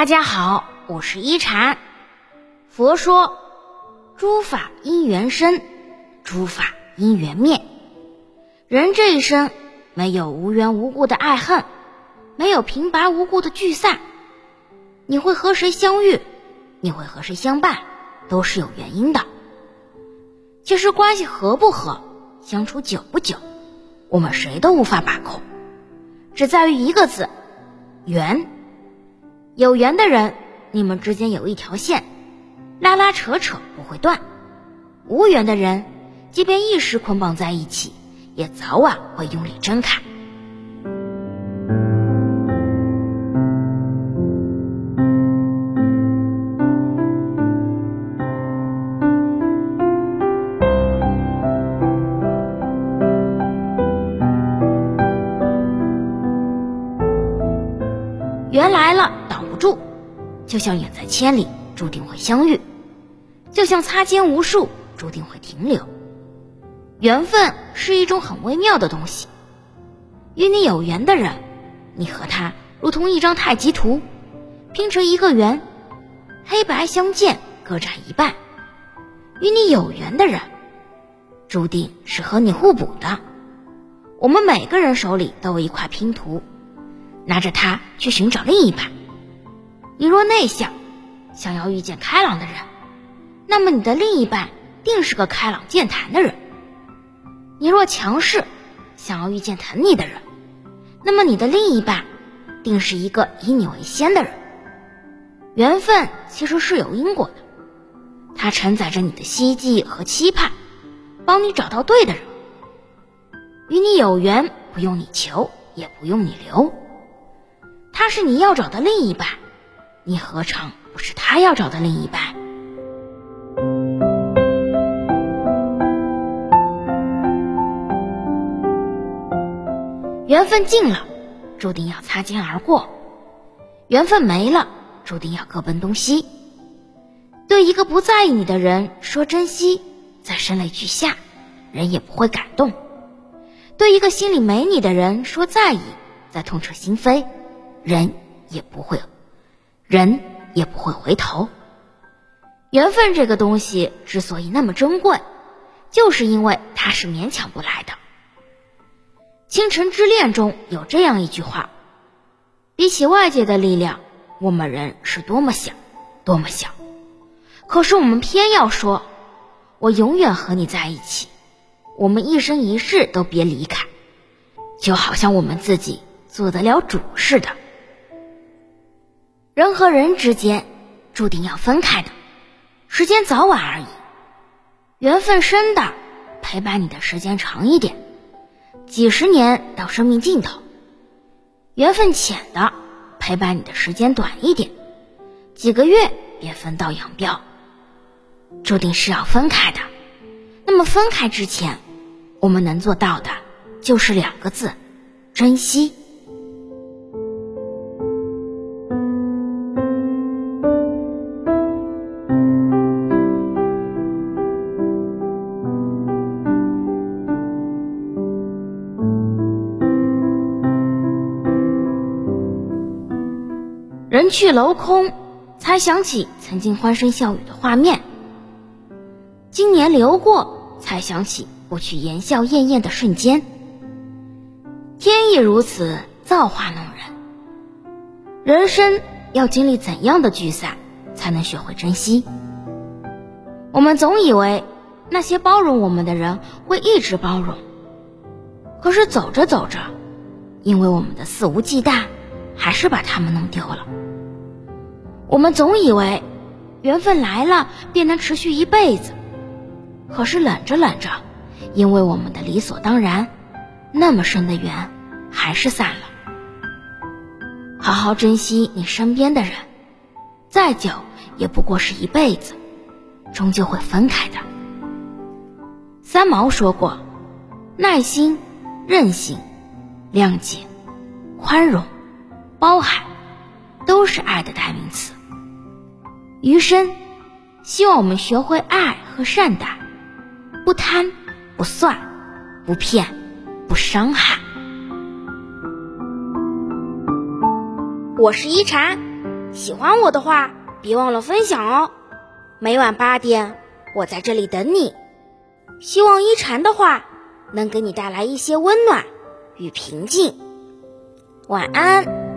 大家好，我是一禅。佛说，诸法因缘生，诸法因缘灭。人这一生没有无缘无故的爱恨，没有平白无故的聚散。你会和谁相遇，你会和谁相伴，都是有原因的。其实关系合不合，相处久不久，我们谁都无法把控，只在于一个字：缘。有缘的人，你们之间有一条线，拉拉扯扯不会断；无缘的人，即便一时捆绑在一起，也早晚会用力挣开。缘来了。住就像远在千里，注定会相遇；就像擦肩无数，注定会停留。缘分是一种很微妙的东西。与你有缘的人，你和他如同一张太极图，拼成一个圆，黑白相间，各占一半。与你有缘的人，注定是和你互补的。我们每个人手里都有一块拼图，拿着它去寻找另一半。你若内向，想要遇见开朗的人，那么你的另一半定是个开朗健谈的人；你若强势，想要遇见疼你的人，那么你的另一半定是一个以你为先的人。缘分其实是有因果的，它承载着你的希冀和期盼，帮你找到对的人。与你有缘，不用你求，也不用你留，他是你要找的另一半。你何尝不是他要找的另一半？缘分尽了，注定要擦肩而过；缘分没了，注定要各奔东西。对一个不在意你的人说珍惜，再声泪俱下，人也不会感动；对一个心里没你的人说在意，再痛彻心扉，人也不会。人也不会回头。缘分这个东西之所以那么珍贵，就是因为它是勉强不来的。《倾城之恋》中有这样一句话：“比起外界的力量，我们人是多么小，多么小。可是我们偏要说，我永远和你在一起，我们一生一世都别离开，就好像我们自己做得了主似的。”人和人之间注定要分开的，时间早晚而已。缘分深的陪伴你的时间长一点，几十年到生命尽头；缘分浅的陪伴你的时间短一点，几个月便分道扬镳。注定是要分开的，那么分开之前，我们能做到的就是两个字：珍惜。人去楼空，才想起曾经欢声笑语的画面。经年流过，才想起过去言笑晏晏的瞬间。天意如此，造化弄人。人生要经历怎样的聚散，才能学会珍惜？我们总以为那些包容我们的人会一直包容，可是走着走着，因为我们的肆无忌惮。还是把他们弄丢了。我们总以为缘分来了便能持续一辈子，可是冷着冷着，因为我们的理所当然，那么深的缘还是散了。好好珍惜你身边的人，再久也不过是一辈子，终究会分开的。三毛说过：“耐心、韧性、谅解、宽容。”包含，都是爱的代名词。余生，希望我们学会爱和善待，不贪，不算，不骗，不伤害。我是一禅，喜欢我的话，别忘了分享哦。每晚八点，我在这里等你。希望一禅的话能给你带来一些温暖与平静。晚安。